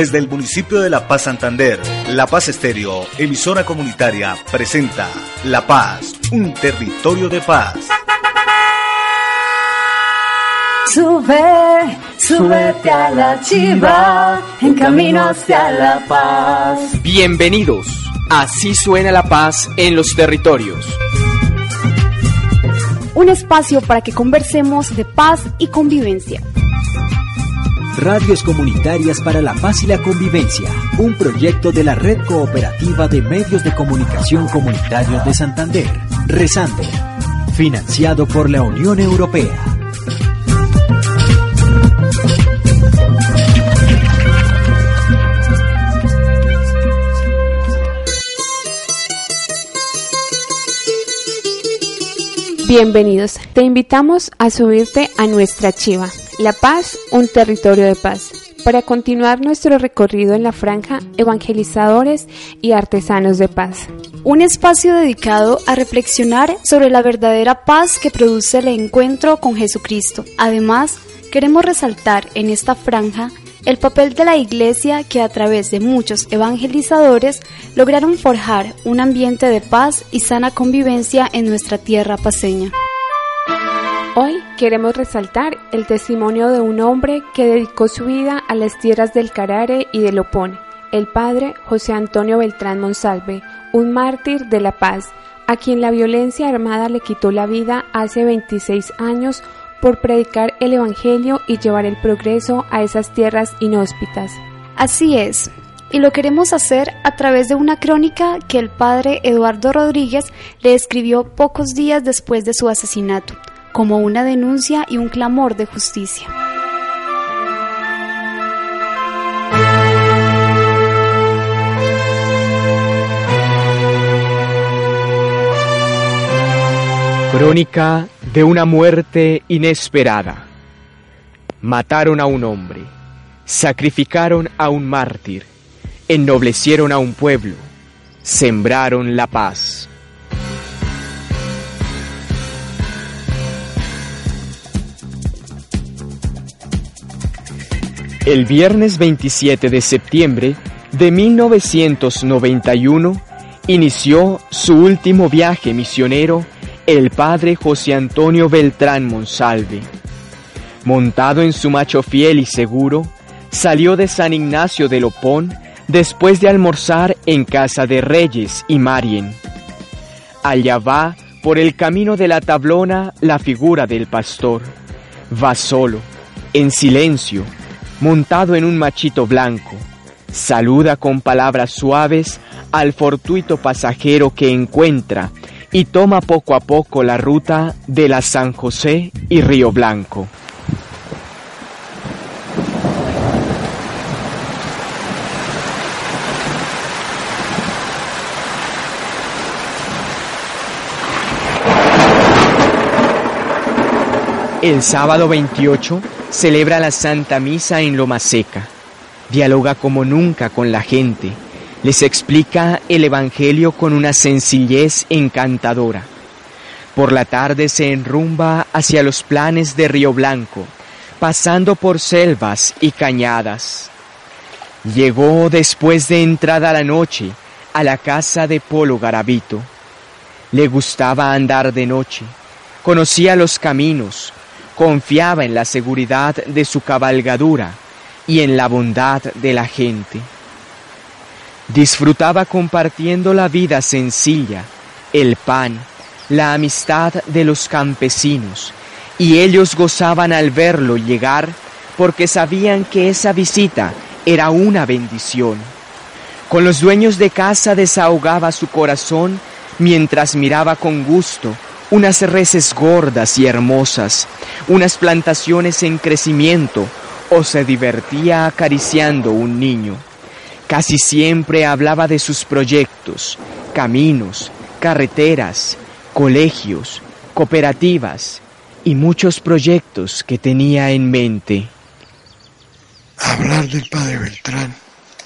Desde el municipio de La Paz Santander, La Paz Estéreo, emisora comunitaria, presenta La Paz, un territorio de paz. Sube, súbete a la chiva, en camino hacia la paz. Bienvenidos. Así suena la paz en los territorios. Un espacio para que conversemos de paz y convivencia. Radios Comunitarias para la Paz y la Convivencia, un proyecto de la Red Cooperativa de Medios de Comunicación Comunitarios de Santander, Rezando, financiado por la Unión Europea. Bienvenidos. Te invitamos a subirte a nuestra chiva, La Paz, un territorio de paz, para continuar nuestro recorrido en la franja Evangelizadores y Artesanos de Paz. Un espacio dedicado a reflexionar sobre la verdadera paz que produce el encuentro con Jesucristo. Además, queremos resaltar en esta franja el papel de la Iglesia que a través de muchos evangelizadores lograron forjar un ambiente de paz y sana convivencia en nuestra tierra paseña. Hoy queremos resaltar el testimonio de un hombre que dedicó su vida a las tierras del Carare y del Opone, el padre José Antonio Beltrán Monsalve, un mártir de la paz, a quien la violencia armada le quitó la vida hace 26 años por predicar el Evangelio y llevar el progreso a esas tierras inhóspitas. Así es, y lo queremos hacer a través de una crónica que el padre Eduardo Rodríguez le escribió pocos días después de su asesinato, como una denuncia y un clamor de justicia. Crónica de una muerte inesperada. Mataron a un hombre, sacrificaron a un mártir, ennoblecieron a un pueblo, sembraron la paz. El viernes 27 de septiembre de 1991 inició su último viaje misionero el padre José Antonio Beltrán Monsalve. Montado en su macho fiel y seguro, salió de San Ignacio de Lopón después de almorzar en casa de Reyes y Marien. Allá va por el camino de la tablona la figura del pastor. Va solo, en silencio, montado en un machito blanco. Saluda con palabras suaves al fortuito pasajero que encuentra y toma poco a poco la ruta de la San José y Río Blanco. El sábado 28 celebra la Santa Misa en Loma Seca. Dialoga como nunca con la gente les explica el Evangelio con una sencillez encantadora. Por la tarde se enrumba hacia los planes de Río Blanco, pasando por selvas y cañadas. Llegó después de entrada la noche a la casa de Polo Garavito. Le gustaba andar de noche, conocía los caminos, confiaba en la seguridad de su cabalgadura y en la bondad de la gente. Disfrutaba compartiendo la vida sencilla, el pan, la amistad de los campesinos, y ellos gozaban al verlo llegar porque sabían que esa visita era una bendición. Con los dueños de casa desahogaba su corazón mientras miraba con gusto unas reses gordas y hermosas, unas plantaciones en crecimiento, o se divertía acariciando un niño. Casi siempre hablaba de sus proyectos, caminos, carreteras, colegios, cooperativas y muchos proyectos que tenía en mente. Hablar del padre Beltrán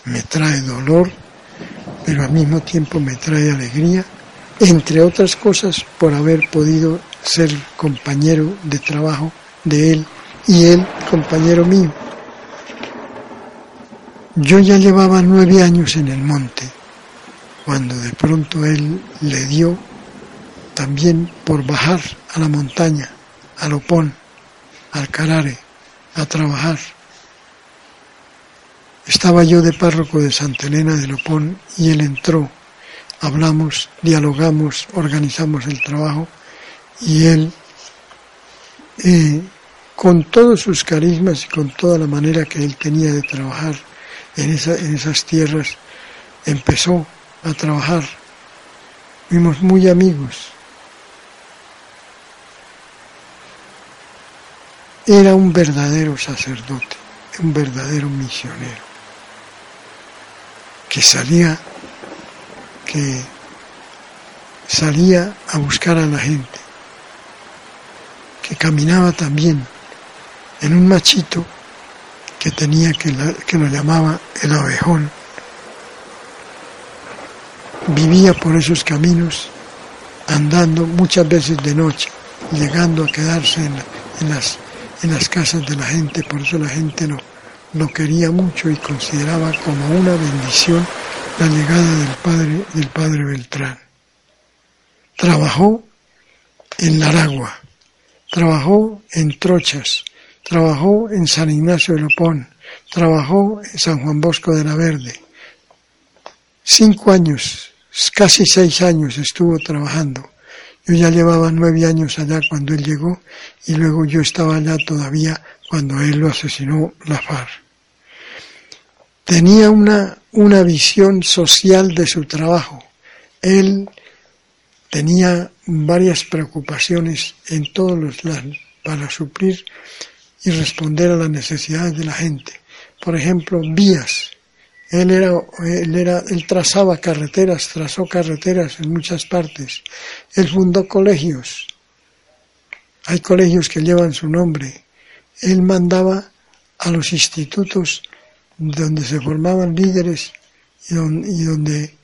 me trae dolor, pero al mismo tiempo me trae alegría, entre otras cosas por haber podido ser compañero de trabajo de él y él compañero mío. Yo ya llevaba nueve años en el monte, cuando de pronto él le dio también por bajar a la montaña, al Opón, al Carare, a trabajar. Estaba yo de párroco de Santa Elena de Lopón y él entró. Hablamos, dialogamos, organizamos el trabajo y él, eh, con todos sus carismas y con toda la manera que él tenía de trabajar en, en esas tierras, empezó a trabajar. Fuimos muy amigos. Era un verdadero sacerdote, un verdadero misionero, que salía, que salía a buscar a la gente, que caminaba también en un machito que tenía que, que lo llamaba el abejón. Vivía por esos caminos, andando muchas veces de noche, llegando a quedarse en las en las casas de la gente, por eso la gente lo, lo quería mucho y consideraba como una bendición la llegada del padre, del padre Beltrán. Trabajó en Laragua, trabajó en Trochas, trabajó en San Ignacio de Lopón, trabajó en San Juan Bosco de la Verde. Cinco años, casi seis años estuvo trabajando yo ya llevaba nueve años allá cuando él llegó y luego yo estaba allá todavía cuando él lo asesinó la FARC. Tenía una, una visión social de su trabajo. Él tenía varias preocupaciones en todos los lados para suplir y responder a las necesidades de la gente. Por ejemplo, vías. Él era, él era, él trazaba carreteras, trazó carreteras en muchas partes. Él fundó colegios. Hay colegios que llevan su nombre. Él mandaba a los institutos donde se formaban líderes y donde,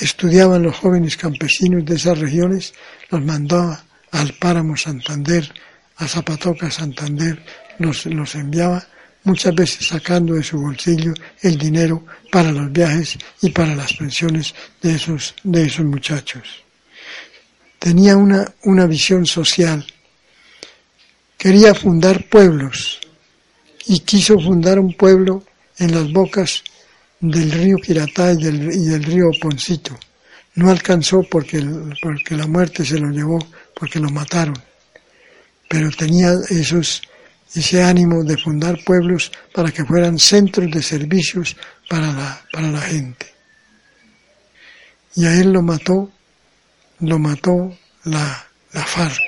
estudiaban los jóvenes campesinos de esas regiones, los mandaba al Páramo Santander, a Zapatoca Santander, los, los enviaba muchas veces sacando de su bolsillo el dinero para los viajes y para las pensiones de esos, de esos muchachos. Tenía una, una visión social. Quería fundar pueblos y quiso fundar un pueblo en las bocas del río Quiratá y del, y del río Poncito. No alcanzó porque, porque la muerte se lo llevó, porque lo mataron. Pero tenía esos, ese ánimo de fundar pueblos para que fueran centros de servicios para la, para la gente. Y a él lo mató, lo mató la, la FARC,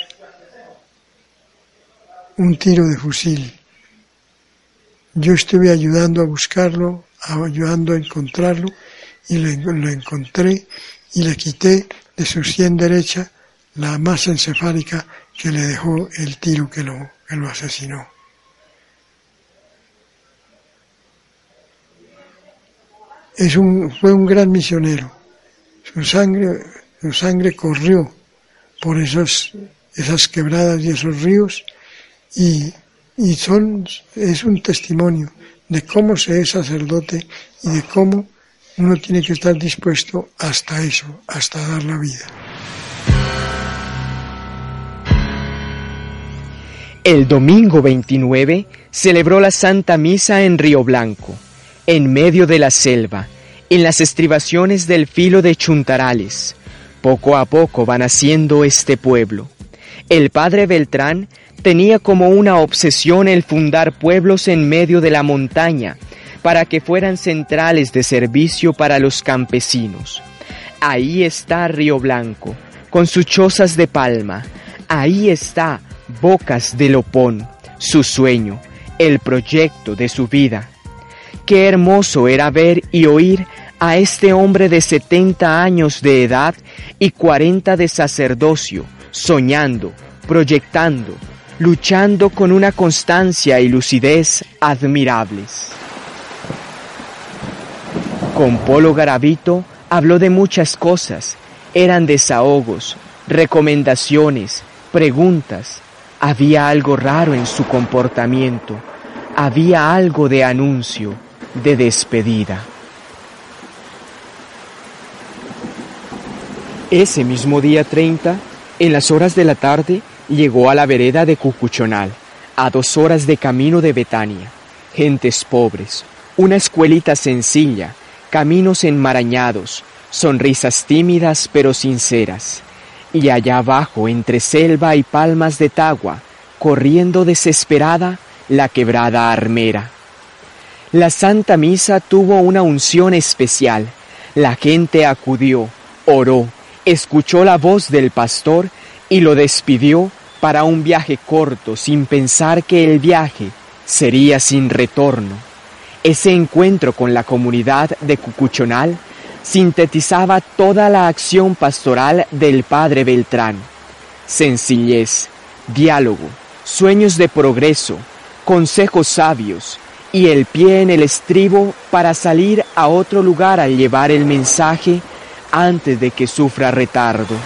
un tiro de fusil. Yo estuve ayudando a buscarlo, ayudando a encontrarlo, y lo, lo encontré y le quité de su sien derecha la masa encefálica que le dejó el tiro que lo, que lo asesinó. es un, fue un gran misionero. Su sangre, su sangre corrió por esos, esas quebradas y esos ríos y, y son, es un testimonio de cómo se es sacerdote y de cómo uno tiene que estar dispuesto hasta eso, hasta dar la vida. El domingo 29 celebró la Santa Misa en Río Blanco en medio de la selva, en las estribaciones del filo de Chuntarales. Poco a poco van haciendo este pueblo. El padre Beltrán tenía como una obsesión el fundar pueblos en medio de la montaña, para que fueran centrales de servicio para los campesinos. Ahí está Río Blanco, con sus chozas de palma. Ahí está Bocas de Lopón, su sueño, el proyecto de su vida. Qué hermoso era ver y oír a este hombre de 70 años de edad y 40 de sacerdocio, soñando, proyectando, luchando con una constancia y lucidez admirables. Con Polo Garavito habló de muchas cosas, eran desahogos, recomendaciones, preguntas. Había algo raro en su comportamiento, había algo de anuncio, de despedida. Ese mismo día 30, en las horas de la tarde, llegó a la vereda de Cucuchonal, a dos horas de camino de Betania. Gentes pobres, una escuelita sencilla, caminos enmarañados, sonrisas tímidas pero sinceras. Y allá abajo, entre selva y palmas de tagua, corriendo desesperada, la quebrada armera. La Santa Misa tuvo una unción especial. La gente acudió, oró, escuchó la voz del pastor y lo despidió para un viaje corto sin pensar que el viaje sería sin retorno. Ese encuentro con la comunidad de Cucuchonal sintetizaba toda la acción pastoral del padre Beltrán. Sencillez, diálogo, sueños de progreso, consejos sabios y el pie en el estribo para salir a otro lugar al llevar el mensaje antes de que sufra retardo.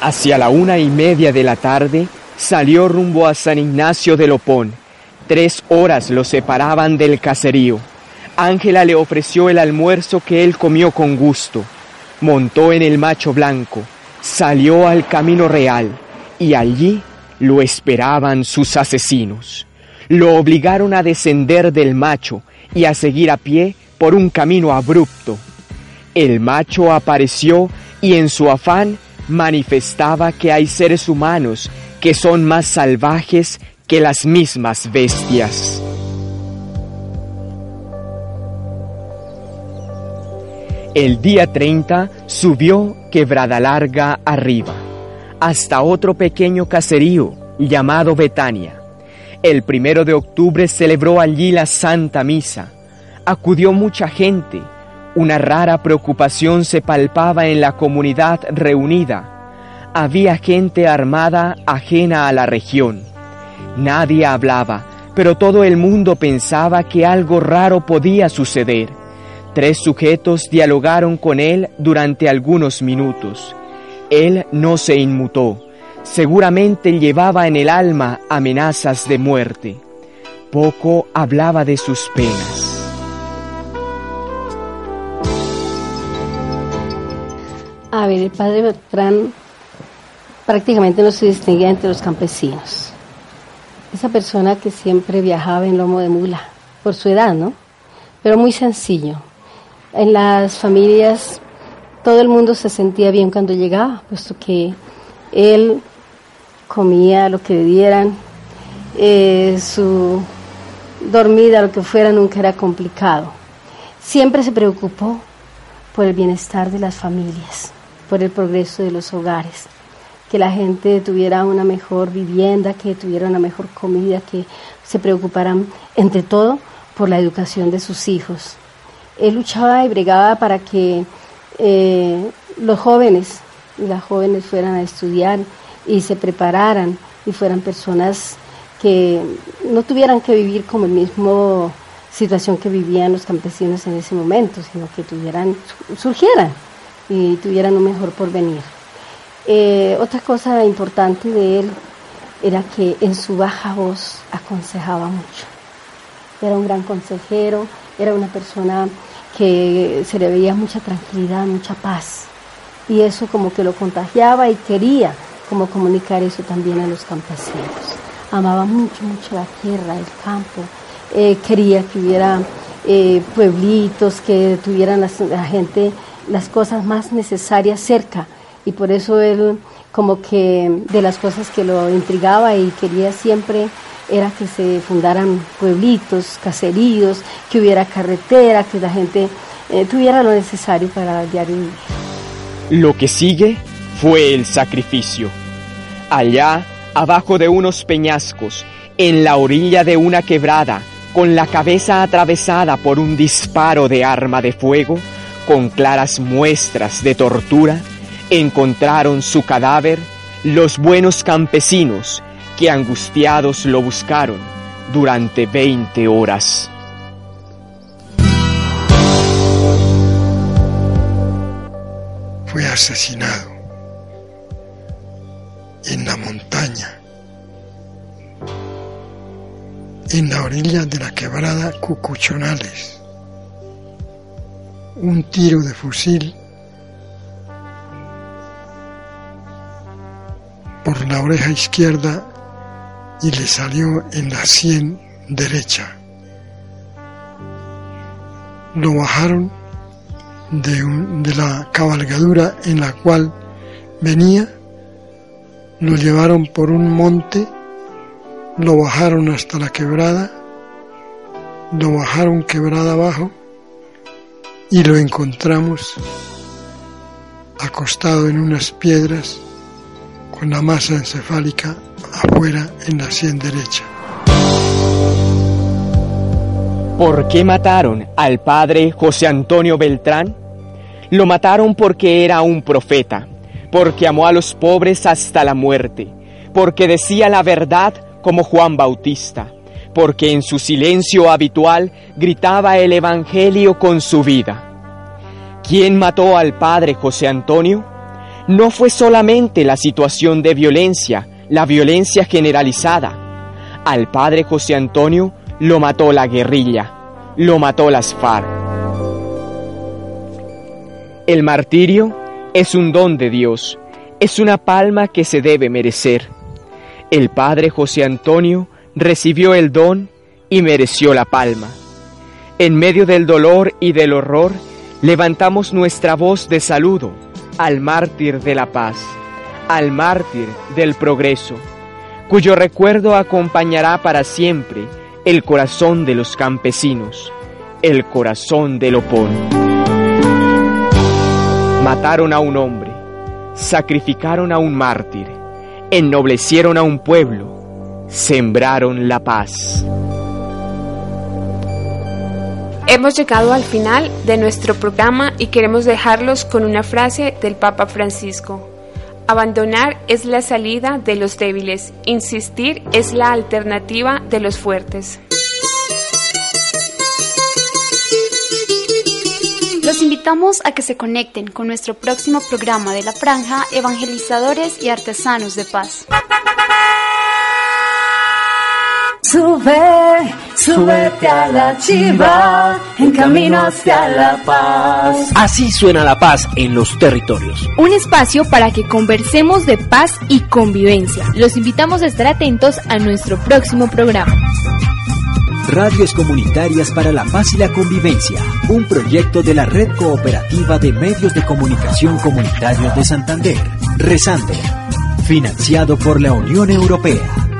Hacia la una y media de la tarde salió rumbo a San Ignacio de Lopón. Tres horas lo separaban del caserío. Ángela le ofreció el almuerzo que él comió con gusto. Montó en el macho blanco, salió al camino real y allí lo esperaban sus asesinos. Lo obligaron a descender del macho y a seguir a pie por un camino abrupto. El macho apareció y en su afán manifestaba que hay seres humanos que son más salvajes que las mismas bestias. El día 30 subió quebrada larga arriba, hasta otro pequeño caserío llamado Betania. El primero de octubre celebró allí la Santa Misa. Acudió mucha gente una rara preocupación se palpaba en la comunidad reunida. Había gente armada ajena a la región. Nadie hablaba, pero todo el mundo pensaba que algo raro podía suceder. Tres sujetos dialogaron con él durante algunos minutos. Él no se inmutó. Seguramente llevaba en el alma amenazas de muerte. Poco hablaba de sus penas. A ver, el padre Beltrán prácticamente no se distinguía entre los campesinos. Esa persona que siempre viajaba en lomo de mula, por su edad, ¿no? Pero muy sencillo. En las familias todo el mundo se sentía bien cuando llegaba, puesto que él comía lo que le dieran, eh, su dormida, lo que fuera, nunca era complicado. Siempre se preocupó por el bienestar de las familias por el progreso de los hogares, que la gente tuviera una mejor vivienda, que tuviera una mejor comida, que se preocuparan entre todo por la educación de sus hijos. Él luchaba y bregaba para que eh, los jóvenes y las jóvenes fueran a estudiar y se prepararan y fueran personas que no tuvieran que vivir como el mismo situación que vivían los campesinos en ese momento, sino que tuvieran, surgieran y tuvieran un mejor porvenir. Eh, otra cosa importante de él era que en su baja voz aconsejaba mucho. Era un gran consejero, era una persona que se le veía mucha tranquilidad, mucha paz. Y eso como que lo contagiaba y quería como comunicar eso también a los campesinos. Amaba mucho, mucho la tierra, el campo. Eh, quería que hubiera eh, pueblitos, que tuvieran la gente las cosas más necesarias cerca y por eso él como que de las cosas que lo intrigaba y quería siempre era que se fundaran pueblitos, caseríos, que hubiera carretera, que la gente eh, tuviera lo necesario para diario vivir. Lo que sigue fue el sacrificio. Allá, abajo de unos peñascos, en la orilla de una quebrada, con la cabeza atravesada por un disparo de arma de fuego, con claras muestras de tortura, encontraron su cadáver los buenos campesinos que angustiados lo buscaron durante 20 horas. Fue asesinado en la montaña, en la orilla de la quebrada Cucuchonales. Un tiro de fusil por la oreja izquierda y le salió en la sien derecha. Lo bajaron de, de la cabalgadura en la cual venía, lo llevaron por un monte, lo bajaron hasta la quebrada, lo bajaron quebrada abajo y lo encontramos acostado en unas piedras con la masa encefálica afuera en la sien derecha. ¿Por qué mataron al padre José Antonio Beltrán? Lo mataron porque era un profeta, porque amó a los pobres hasta la muerte, porque decía la verdad como Juan Bautista, porque en su silencio habitual gritaba el Evangelio con su vida. ¿Quién mató al padre José Antonio? No fue solamente la situación de violencia, la violencia generalizada. Al padre José Antonio lo mató la guerrilla, lo mató las FARC. El martirio es un don de Dios, es una palma que se debe merecer. El padre José Antonio recibió el don y mereció la palma. En medio del dolor y del horror, levantamos nuestra voz de saludo al mártir de la paz, al mártir del progreso, cuyo recuerdo acompañará para siempre el corazón de los campesinos, el corazón del Opón. Mataron a un hombre, sacrificaron a un mártir, ennoblecieron a un pueblo, sembraron la paz. Hemos llegado al final de nuestro programa y queremos dejarlos con una frase del Papa Francisco. Abandonar es la salida de los débiles, insistir es la alternativa de los fuertes. Invitamos a que se conecten con nuestro próximo programa de la franja Evangelizadores y Artesanos de Paz. Sube, súbete a la chiva, en camino hacia la paz. Así suena la paz en los territorios. Un espacio para que conversemos de paz y convivencia. Los invitamos a estar atentos a nuestro próximo programa. Radios Comunitarias para la Paz y la Convivencia, un proyecto de la Red Cooperativa de Medios de Comunicación Comunitarios de Santander, Resander, financiado por la Unión Europea.